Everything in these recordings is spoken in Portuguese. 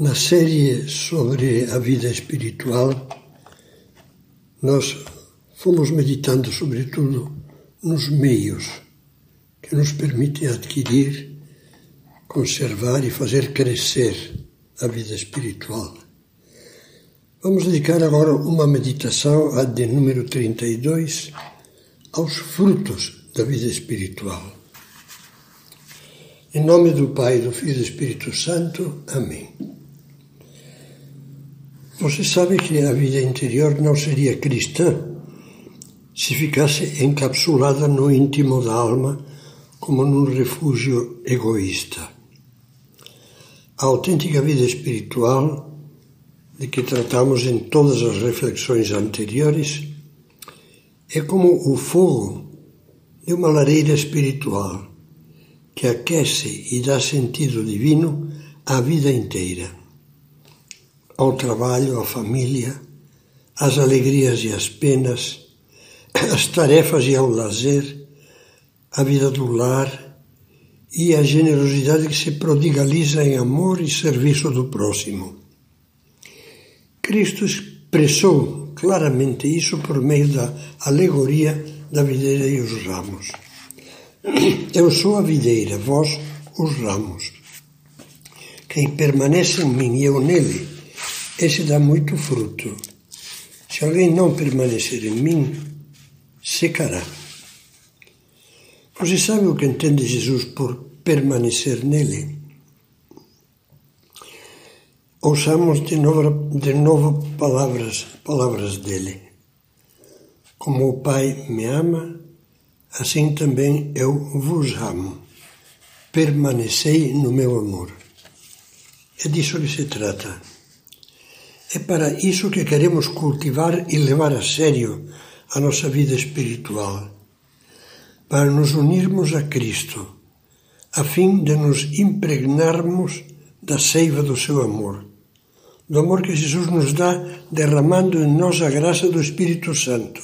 Na série sobre a vida espiritual, nós fomos meditando sobretudo nos meios que nos permitem adquirir, conservar e fazer crescer a vida espiritual. Vamos dedicar agora uma meditação, a de número 32, aos frutos da vida espiritual. Em nome do Pai, do Filho e do Espírito Santo. Amém. Você sabe que a vida interior não seria cristã se ficasse encapsulada no íntimo da alma como num refúgio egoísta. A autêntica vida espiritual, de que tratamos em todas as reflexões anteriores, é como o fogo de uma lareira espiritual que aquece e dá sentido divino à vida inteira ao trabalho, à família, às alegrias e às penas, às tarefas e ao lazer, à vida do lar e à generosidade que se prodigaliza em amor e serviço do próximo. Cristo expressou claramente isso por meio da alegoria da videira e os ramos. Eu sou a videira, vós os ramos. Quem permanece em mim e eu nele, esse dá muito fruto. Se alguém não permanecer em mim, secará. Você sabe o que entende Jesus por permanecer nele? Ouçamos de novo, de novo palavras, palavras dele. Como o Pai me ama, assim também eu vos amo. Permanecei no meu amor. É disso que se trata. É para isso que queremos cultivar e levar a sério a nossa vida espiritual, para nos unirmos a Cristo, a fim de nos impregnarmos da seiva do seu amor, do amor que Jesus nos dá derramando em nós a graça do Espírito Santo,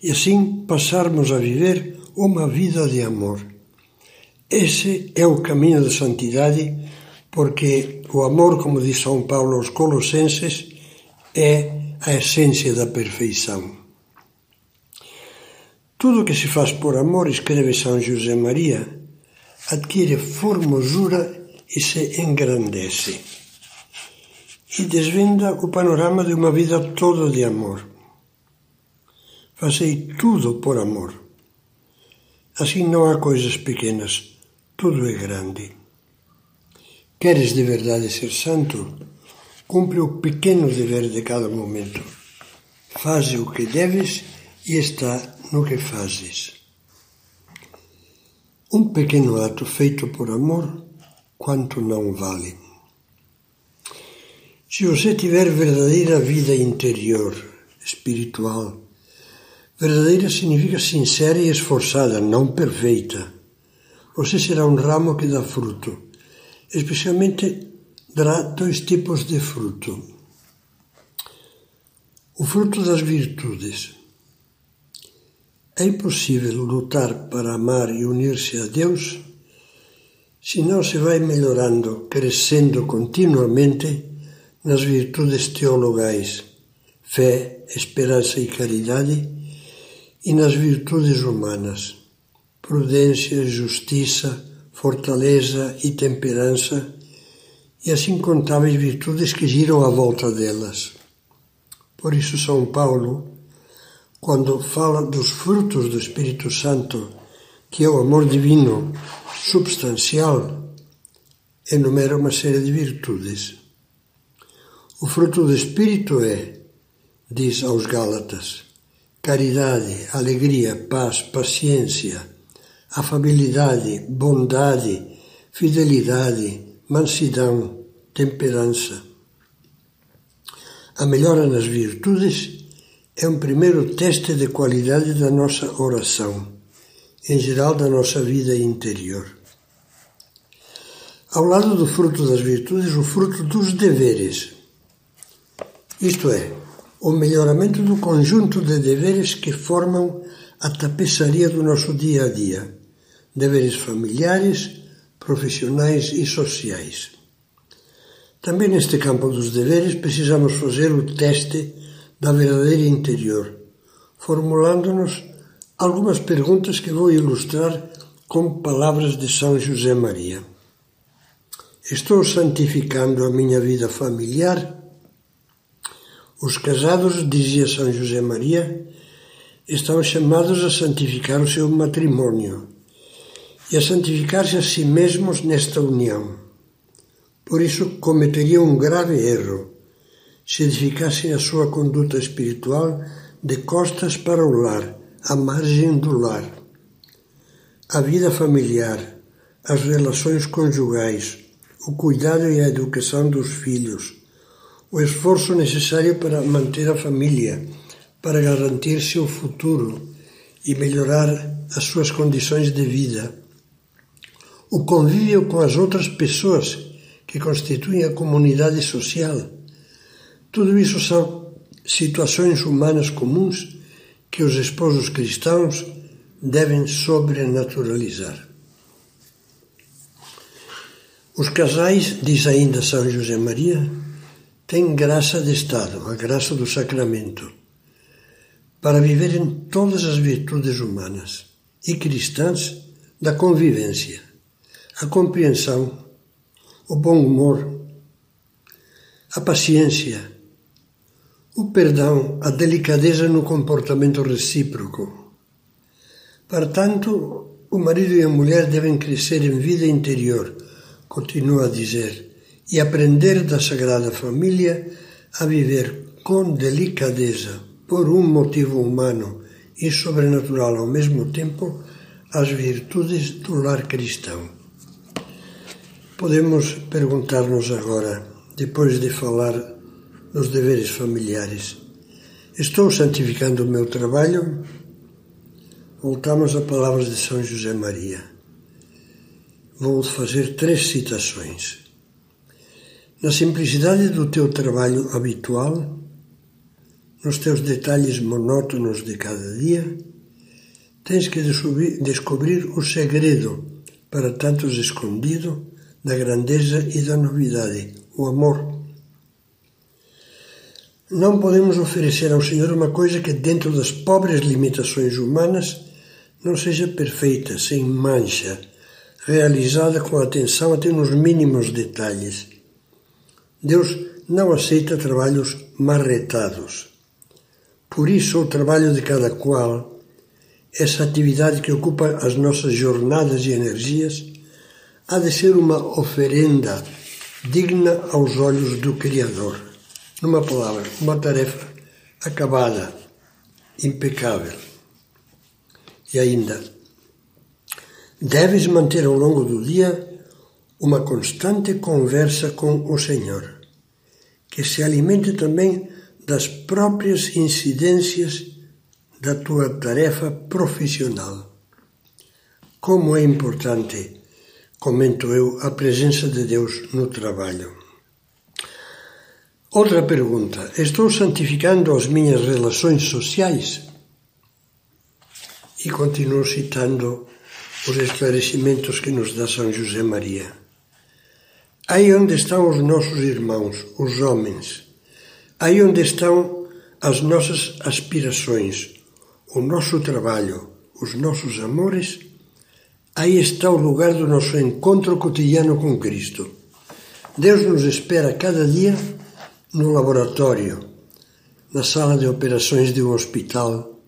e assim passarmos a viver uma vida de amor. Esse é o caminho da santidade porque o amor, como diz São Paulo aos Colossenses, é a essência da perfeição. Tudo que se faz por amor, escreve São José Maria, adquire formosura e se engrandece. E desvenda o panorama de uma vida toda de amor. Fazei tudo por amor. Assim não há coisas pequenas, tudo é grande. Queres de verdade ser santo? Cumpre o pequeno dever de cada momento. Faze o que deves e está no que fazes. Um pequeno ato feito por amor, quanto não vale. Se você tiver verdadeira vida interior, espiritual, verdadeira significa sincera e esforçada, não perfeita. Você será um ramo que dá fruto especialmente dará dois tipos de fruto. O fruto das virtudes. É impossível lutar para amar e unir-se a Deus se não se vai melhorando, crescendo continuamente nas virtudes teologais, fé, esperança e caridade, e nas virtudes humanas, prudência, justiça, fortaleza e temperança, e assim contáveis virtudes que giram à volta delas. Por isso, São Paulo, quando fala dos frutos do Espírito Santo, que é o amor divino substancial, enumera uma série de virtudes. O fruto do Espírito é, diz aos Gálatas, caridade, alegria, paz, paciência, afabilidade, bondade, fidelidade, mansidão, temperança. A melhora nas virtudes é um primeiro teste de qualidade da nossa oração, em geral da nossa vida interior. Ao lado do fruto das virtudes, o fruto dos deveres. Isto é, o melhoramento do conjunto de deveres que formam a tapeçaria do nosso dia a dia deveres familiares, profissionais e sociais. Também neste campo dos deveres precisamos fazer o teste da verdadeira interior, formulando-nos algumas perguntas que vou ilustrar com palavras de São José Maria. Estou santificando a minha vida familiar? Os casados, dizia São José Maria, estão chamados a santificar o seu matrimônio e a santificar-se a si mesmos nesta união. Por isso cometeriam um grave erro se edificassem a sua conduta espiritual de costas para o lar, à margem do lar. A vida familiar, as relações conjugais, o cuidado e a educação dos filhos, o esforço necessário para manter a família, para garantir seu futuro e melhorar as suas condições de vida. O convívio com as outras pessoas que constituem a comunidade social. Tudo isso são situações humanas comuns que os esposos cristãos devem sobrenaturalizar. Os casais, diz ainda São José Maria, têm graça de Estado, a graça do sacramento, para viverem todas as virtudes humanas e cristãs da convivência, a compreensão, o bom humor, a paciência, o perdão, a delicadeza no comportamento recíproco. Portanto, o marido e a mulher devem crescer em vida interior, continua a dizer, e aprender da Sagrada Família a viver com delicadeza, por um motivo humano e sobrenatural ao mesmo tempo, as virtudes do lar cristão. Podemos perguntar-nos agora, depois de falar dos deveres familiares, estou santificando o meu trabalho? Voltamos a palavras de São José Maria. Vou fazer três citações. Na simplicidade do teu trabalho habitual, nos teus detalhes monótonos de cada dia, tens que descobrir o segredo, para tantos escondido, da grandeza e da novidade, o amor. Não podemos oferecer ao Senhor uma coisa que, dentro das pobres limitações humanas, não seja perfeita, sem mancha, realizada com atenção até nos mínimos detalhes. Deus não aceita trabalhos marretados. Por isso, o trabalho de cada qual, essa atividade que ocupa as nossas jornadas e energias, há de ser uma oferenda digna aos olhos do Criador. Numa palavra, uma tarefa acabada, impecável. E ainda, deves manter ao longo do dia uma constante conversa com o Senhor, que se alimente também das próprias incidências da tua tarefa profissional. Como é importante, comento eu, a presença de Deus no trabalho. Outra pergunta: estou santificando as minhas relações sociais? E continuo citando os esclarecimentos que nos dá São José Maria. Aí onde estão os nossos irmãos, os homens, Aí onde estão as nossas aspirações, o nosso trabalho, os nossos amores, aí está o lugar do nosso encontro cotidiano com Cristo. Deus nos espera cada dia no laboratório, na sala de operações de um hospital,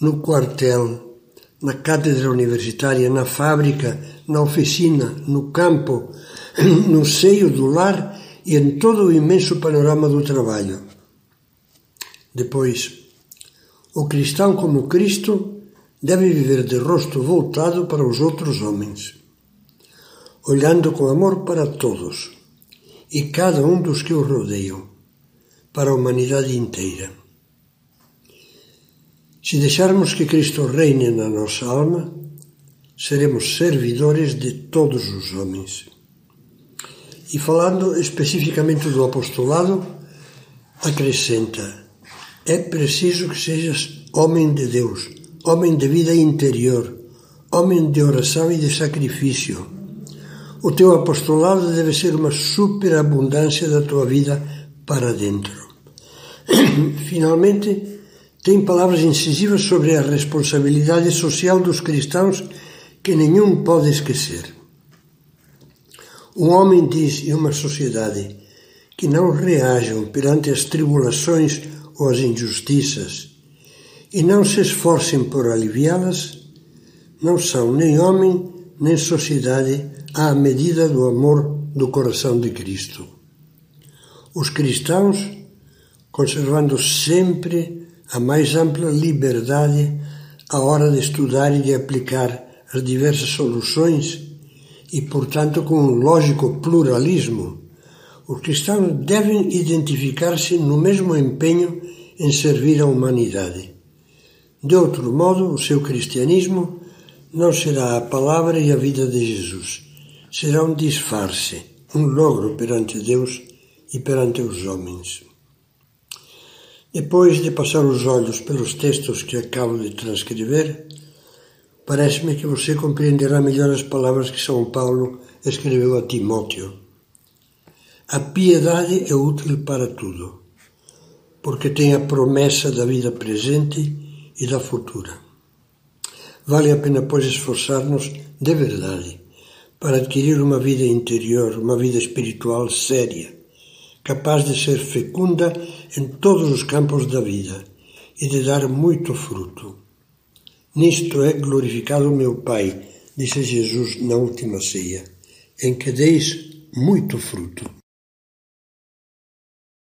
no quartel, na cátedra universitária, na fábrica, na oficina, no campo, no seio do lar e em todo o imenso panorama do trabalho. Depois, o cristão como Cristo deve viver de rosto voltado para os outros homens, olhando com amor para todos e cada um dos que o rodeiam, para a humanidade inteira. Se deixarmos que Cristo reine na nossa alma, seremos servidores de todos os homens. E falando especificamente do apostolado, acrescenta: é preciso que sejas homem de Deus, homem de vida interior, homem de oração e de sacrifício, o teu apostolado deve ser uma superabundância da tua vida para dentro. Finalmente, tem palavras incisivas sobre a responsabilidade social dos cristãos que nenhum pode esquecer. Um homem diz em uma sociedade que não reajam perante as tribulações ou as injustiças e não se esforcem por aliviá-las, não são nem homem nem sociedade à medida do amor do coração de Cristo. Os cristãos, conservando sempre a mais ampla liberdade à hora de estudar e de aplicar as diversas soluções e, portanto, com um lógico pluralismo, os cristãos devem identificar-se no mesmo empenho em servir a humanidade. De outro modo, o seu cristianismo não será a palavra e a vida de Jesus, será um disfarce, um logro perante Deus e perante os homens. Depois de passar os olhos pelos textos que acabo de transcrever, parece-me que você compreenderá melhor as palavras que São Paulo escreveu a Timóteo. A piedade é útil para tudo, porque tem a promessa da vida presente e da futura. Vale a pena, pois, esforçar-nos de verdade para adquirir uma vida interior, uma vida espiritual séria, capaz de ser fecunda em todos os campos da vida e de dar muito fruto. Nisto é glorificado meu Pai, disse Jesus na última ceia, em que deis muito fruto.